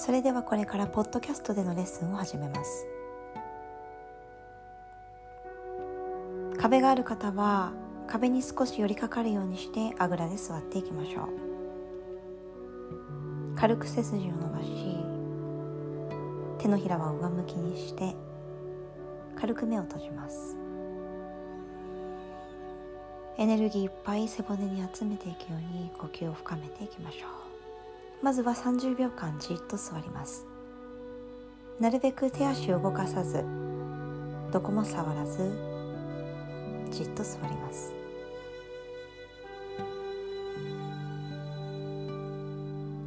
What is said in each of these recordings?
それではこれからポッドキャストでのレッスンを始めます。壁がある方は壁に少し寄りかかるようにしてあぐらで座っていきましょう。軽く背筋を伸ばし手のひらは上向きにして軽く目を閉じます。エネルギーいっぱい背骨に集めていくように呼吸を深めていきましょう。まずは30秒間じっと座ります。なるべく手足を動かさずどこも触らずじっと座ります。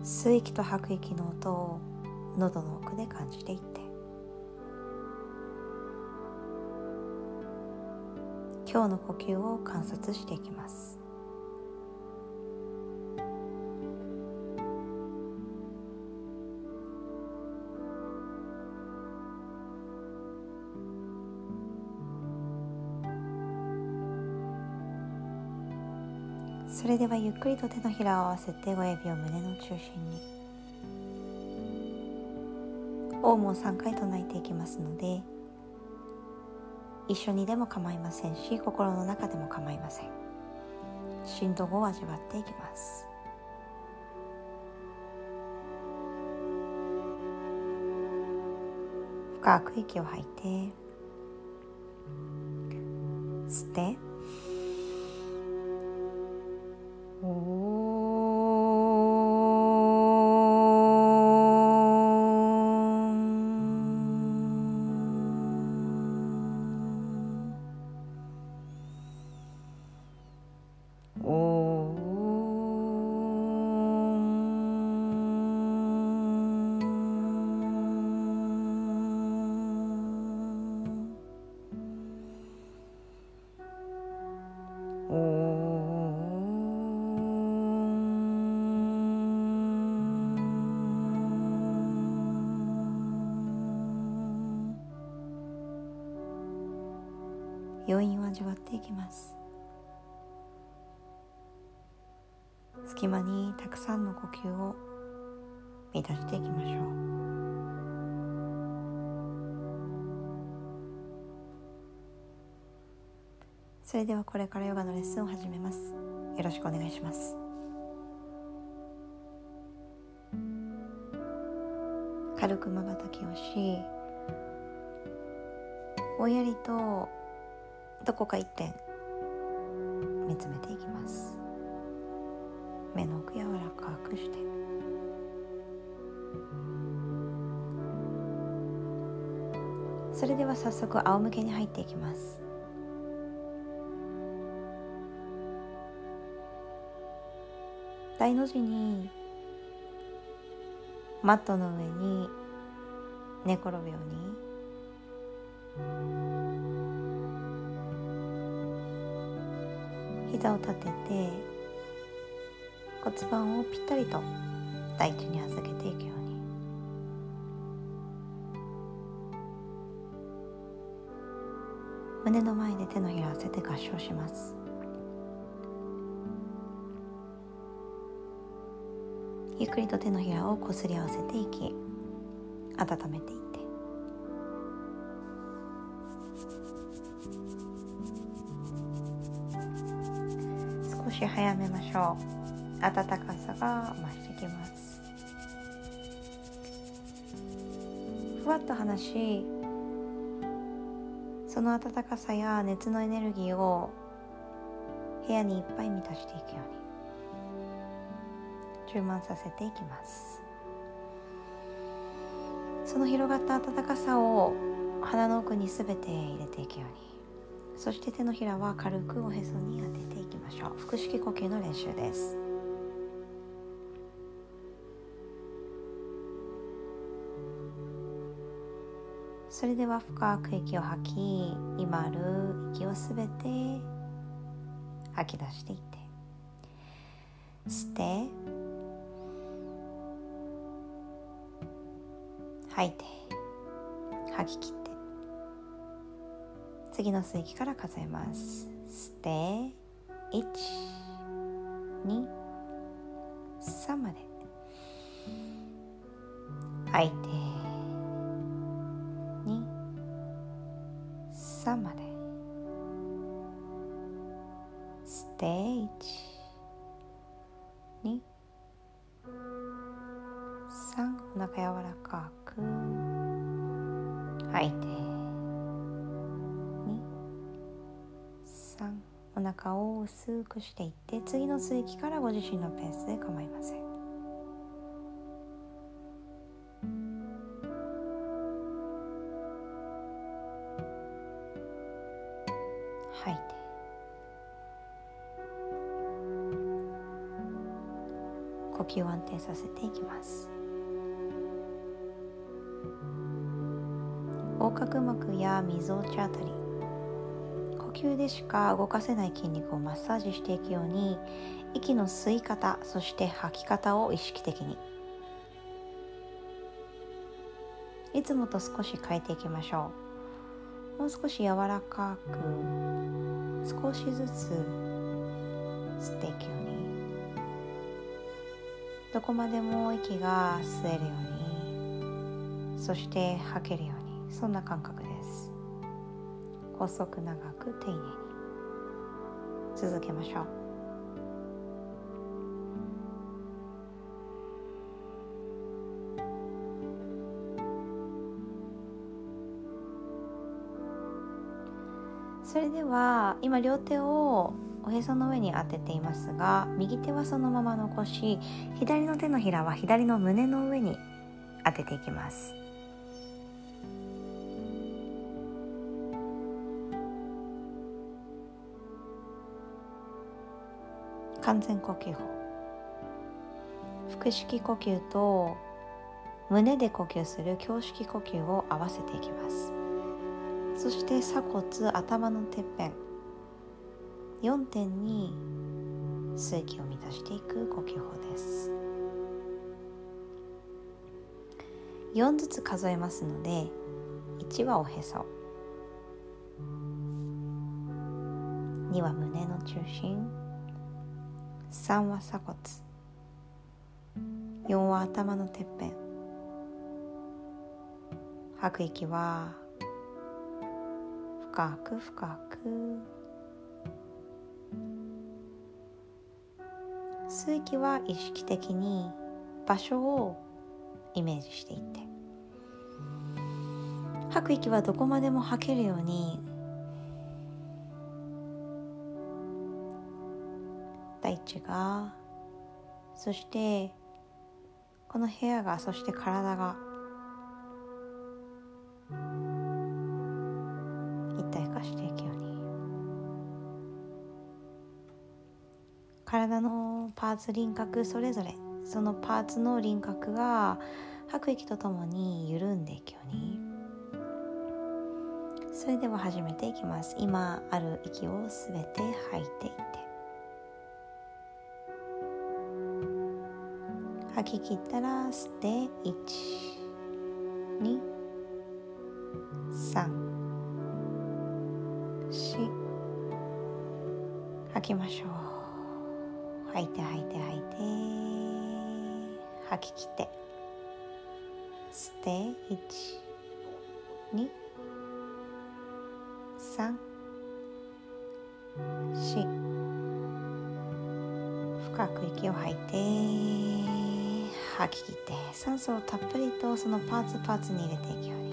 吸う息と吐く息の音を喉の奥で感じていって。今日の呼吸を観察していきます。それではゆっくりと手のひらを合わせて親指を胸の中心に。オウムを3回唱えていきますので一緒にでも構いませんし心の中でも構いません。振動を味わっていきます。深く息を吐いて吸って。余韻を味わっていきます。隙間にたくさんの呼吸を満たしていきましょう。それではこれからヨガのレッスンを始めます。よろしくお願いします。軽くまばたきをしぼんやりとどこか一点見つめていきます。目の奥柔らかくして。それでは早速仰向けに入っていきます。大の字にマットの上に寝転ぶように。膝を立てて骨盤をぴったりと大地に預けていくように。胸の前で手のひらを合わせて合掌します。ゆっくりと手のひらをこすり合わせていき温めていって。し早めましょう。暖かさが増してきます。ふわっと離しその暖かさや熱のエネルギーを部屋にいっぱい満たしていくように。充満させていきます。その広がった暖かさを鼻の奥にすべて入れていくように。そして手のひらは軽くおへそに当てていきましょう。腹式呼吸の練習です。それでは深く息を吐き今ある息をすべて吐き出していって。吸って。吐いて吐き切って。次の吸いから数えます。吸って123まで吐いて23までステージ2 3お腹柔らか。くしていって次の吸息からご自身のペースで構いません。吐いて。呼吸を安定させていきます。横隔膜やみぞおちあたり吸でしか動かせない筋肉をマッサージしていくように息の吸い方そして吐き方を意識的に。いつもと少し変えていきましょう。もう少し柔らかく少しずつ吸っていくように。どこまでも息が吸えるようにそして吐けるようにそんな感覚です。細く長く丁寧に続けましょう。それでは今両手をおへその上に当てていますが右手はそのまま残し左の手のひらは左の胸の上に当てていきます。完全呼吸法。腹式呼吸と胸で呼吸する胸式呼吸を合わせていきます。そして鎖骨頭のてっぺん。4点に吸息を満たしていく呼吸法です。4ずつ数えますので1はおへそ。2は胸の中心。3は鎖骨。4は頭のてっぺん。吐く息は深く深く。吸う息は意識的に場所をイメージしていって。吐く息はどこまでも吐けるように大地がそしてこの部屋がそして体が一体のパーツ輪郭それぞれそのパーツの輪郭が吐く息とともに緩んでいくように。それでは始めていきます。今ある息をすべて吐いていって。吐き切ったら吸って1 2 3 4吐きましょう。吐いて吐いて吐いて。吐き切って。吸って1 2 3 4深く息を吐いて。吐き切って酸素をたっぷりとそのパーツパーツに入れていくように。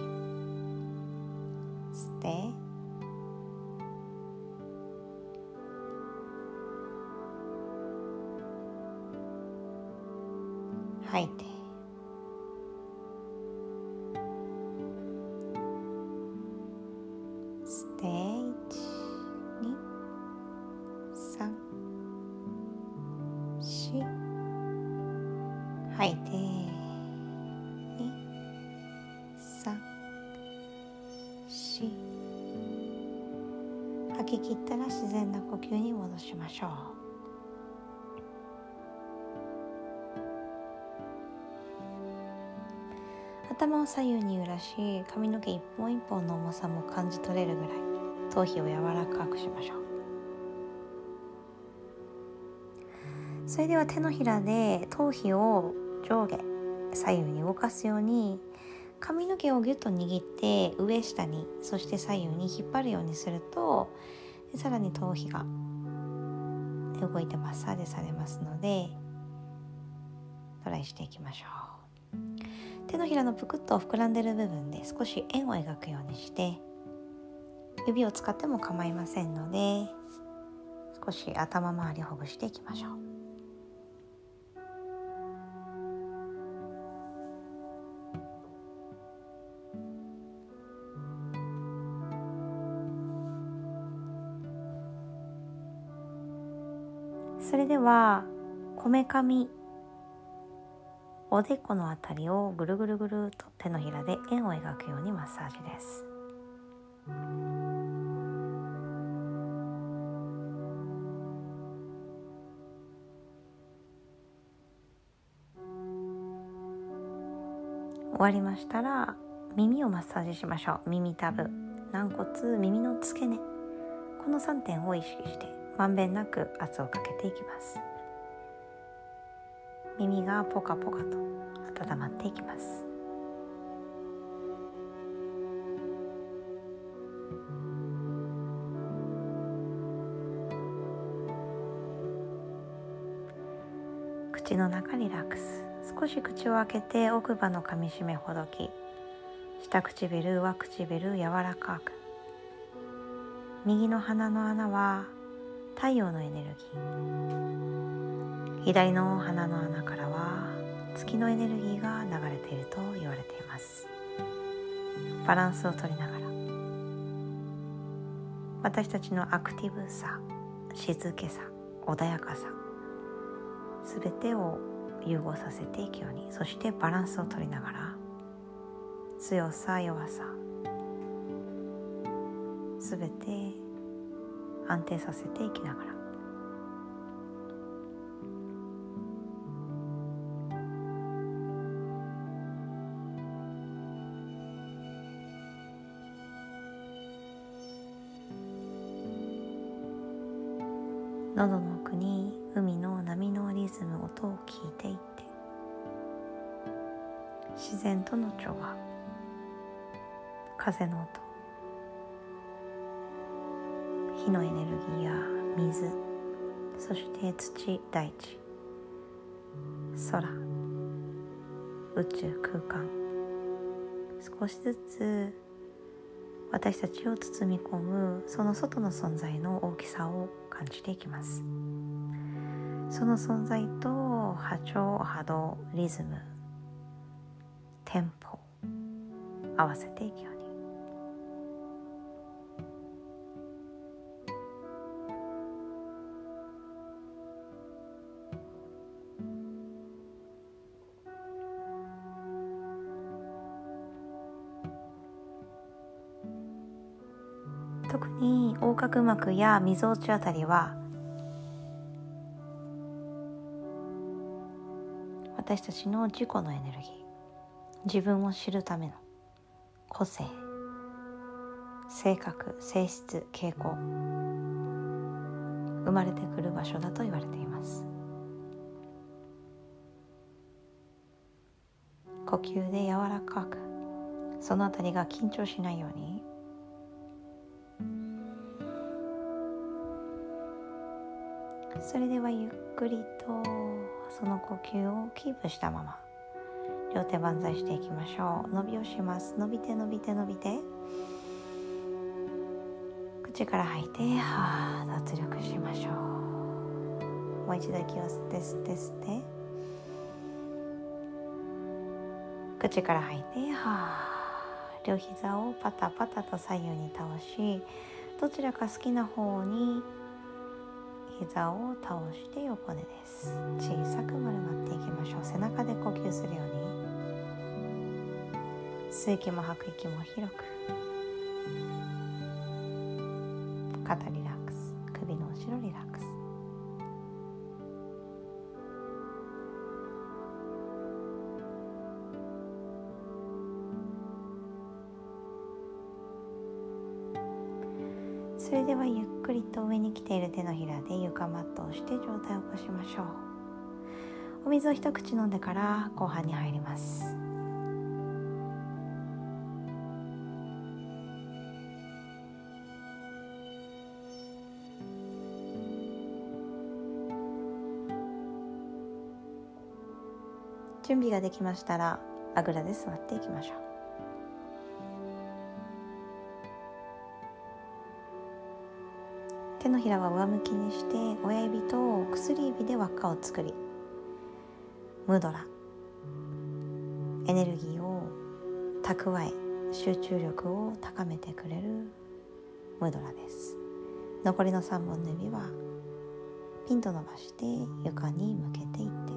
き切ったら自然な呼吸に戻しましょう。頭を左右に揺らし髪の毛一本一本の重さも感じ取れるぐらい頭皮を柔らかくしましょう。それでは手のひらで頭皮を上下左右に動かすように髪の毛をギュッと握って上下にそして左右に引っ張るようにするとでさらに頭皮が動いてマッサージされますのでトライしていきましょう。手のひらのぷくっと膨らんでる部分で少し円を描くようにして指を使っても構いませんので少し頭周りほぐしていきましょう。ではこめかみおでこのあたりをぐるぐるぐるっと手のひらで円を描くようにマッサージです。終わりましたら耳をマッサージしましょう。耳たぶ。軟骨耳の付け根。この3点を意識してまんべんなく圧をかけていきます。耳がポカポカと温まっていきます。口の中リラックス。少し口を開けて奥歯の噛みしめほどき。下唇上唇柔らかく。右の鼻の穴は太陽のエネルギー。左の鼻の穴からは月のエネルギーが流れていると言われています。バランスをとりながら。私たちのアクティブさ静けさ穏やかさすべてを融合させていくようにそしてバランスをとりながら強さ弱さすべて安定させていきながら。喉の奥に海の波のリズム音を聞いていって自然との調和風の音火のエネルギーや水そして土大地空宇宙空間。少しずつ私たちを包み込むその外の存在の大きさを感じていきます。その存在と波長波動リズムテンポ合わせていくよう特に横隔膜やみぞおちあたりは私たちの自己のエネルギー自分を知るための個性性格性質傾向生まれてくる場所だと言われています。呼吸で柔らかくそのあたりが緊張しないようにそれではゆっくりとその呼吸をキープしたまま両手万歳していきましょう。伸びをします。伸びて伸びて伸びて。口から吐いてはあ脱力しましょう。もう一度息を吸って吸って吸って。口から吐いてはあ両膝をパタパタと左右に倒しどちらか好きな方に膝を倒して横寝です。小さく丸まっていきましょう。背中で呼吸するように。吸う息も吐く息も広く。肩にそれではゆっくりと上に来ている手のひらで床マットをして状態を起こしましょう。お水を一口飲んでから後半に入ります。準備ができましたらあぐらで座っていきましょう。手のひらは上向きにして親指と薬指で輪っかを作りムドラ。エネルギーを蓄え集中力を高めてくれるムドラです。残りの3本の指はピンと伸ばして床に向けていって。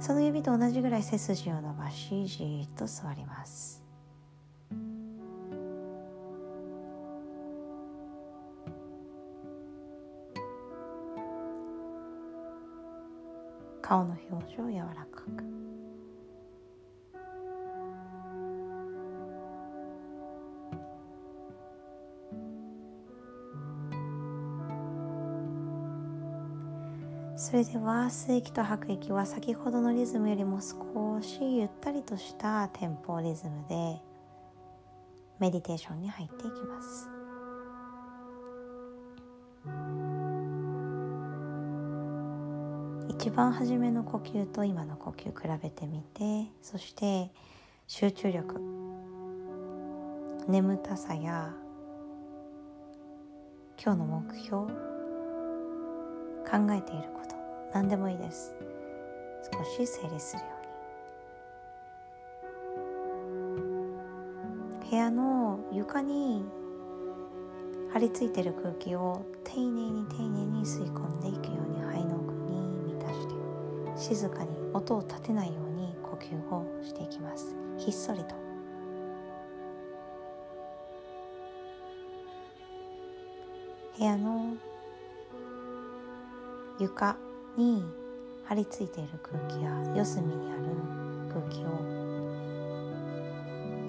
その指と同じぐらい背筋を伸ばしじーっと座ります。顔の表情柔らかく。それでは吸う息と吐く息は先ほどのリズムよりも少しゆったりとしたテンポリズムでメディテーションに入っていきます。一番初めの呼吸と今の呼吸比べてみてそして集中力眠たさや今日の目標考えていること何でもいいです。少し整理するように。部屋の床に張り付いてる空気を丁寧に丁寧に吸い込んでいくように静かに音を立てないように呼吸をしていきます。ひっそりと。部屋の床に張り付いている空気や四隅にある空気を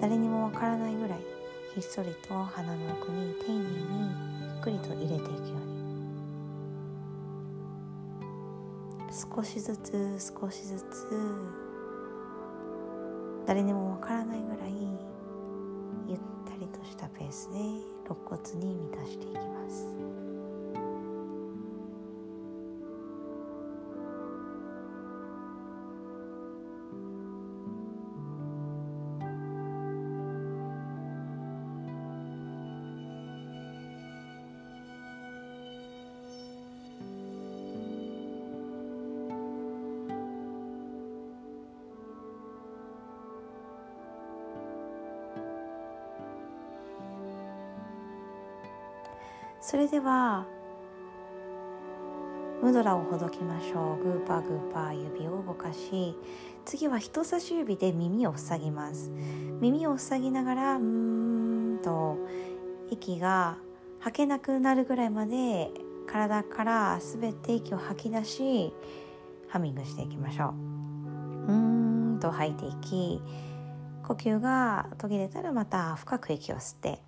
誰にもわからないぐらいひっそりと鼻の奥に丁寧にゆっくりと入れていくよ少しずつ少しずつ誰にもわからないぐらいゆったりとしたペースで肋骨に満たしていきます。それではムドラをほどきましょう。グーパーグーパー指を動かし次は人差し指で耳を塞ぎます。耳を塞ぎながらうーんと息が吐けなくなるぐらいまで体から全て息を吐き出しハミングしていきましょう。うーんと吐いていき呼吸が途切れたらまた深く息を吸って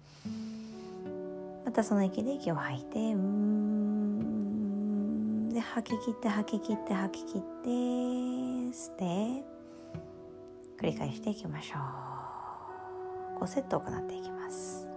またその息で息を吐いてうん。で吐き切って吐き切って吐き切って吸って繰り返していきましょう。5セット行っていきます。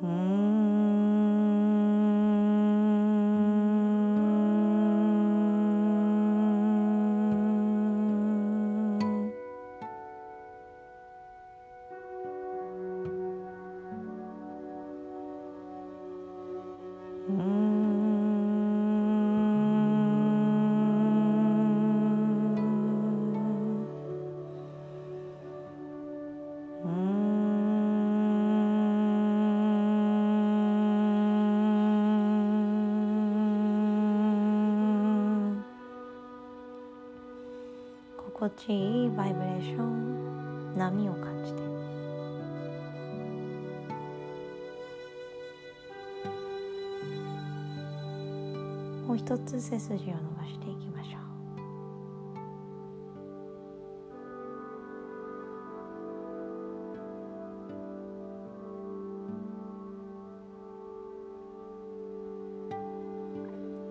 Hmm. 心地いいバイブレーション波を感じてもう一つ背筋を伸ばしていきましょう。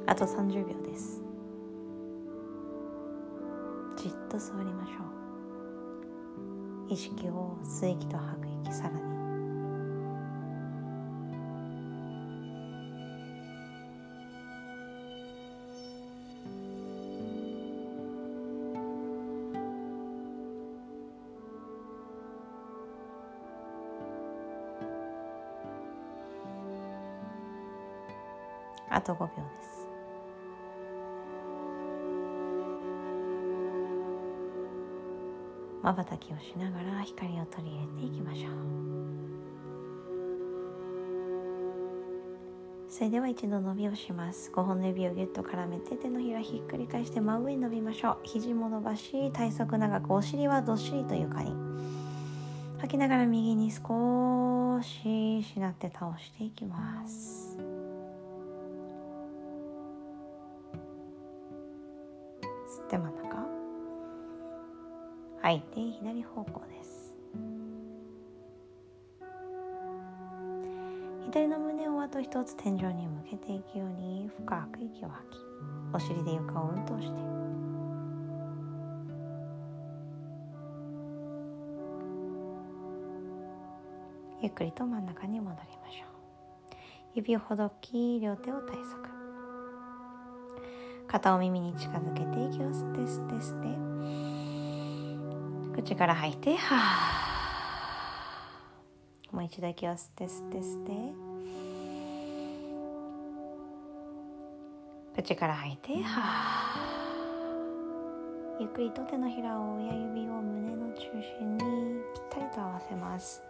あと30秒です。と座りましょう。意識を吸う息と吐く息さらに。あと5秒です。まばたきをしながら光を取り入れていきましょう。それでは一度伸びをします。5本の指をギュッと絡めて手のひらひっくり返して真上に伸びましょう。肘も伸ばし体側長くお尻はどっしりと床に。吐きながら右に少ししなって倒していきます。吐いて左方向です。左の胸をあと一つ天井に向けていくように深く息を吐きお尻で床を運動して。ゆっくりと真ん中に戻りましょう。指をほどき両手を体側。肩を耳に近づけて息を吸って吸って吸って。口から吐いてはもう一度息を吸って吸って吸って。口から吐いてはゆっくりと手のひらを親指を胸の中心にぴったりと合わせます。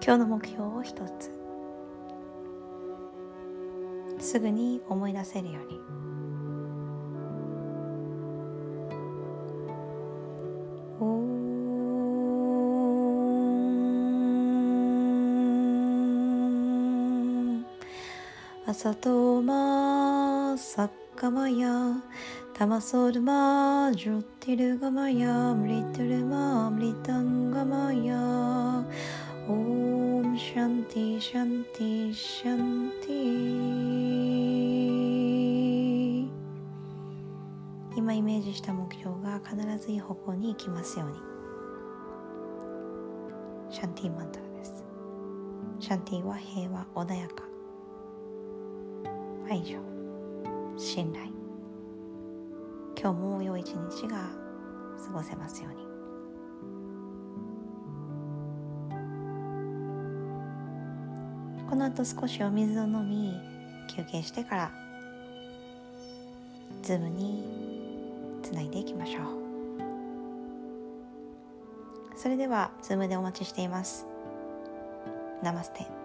今日の目標を一つ。すぐに思い出せるように。朝とまさかまやたまそるまじょってるがまやむりてるまむりたんがまやオームシャンティシャンティシャンティ。今イメージした目標が必ずいい方向に行きますように。シャンティマントラです。シャンティは平和穏やか。愛情信頼。今日も良い一日が過ごせますように。この後少しお水を飲み休憩してからズームにつないでいきましょう。それではズームでお待ちしています。ナマステ。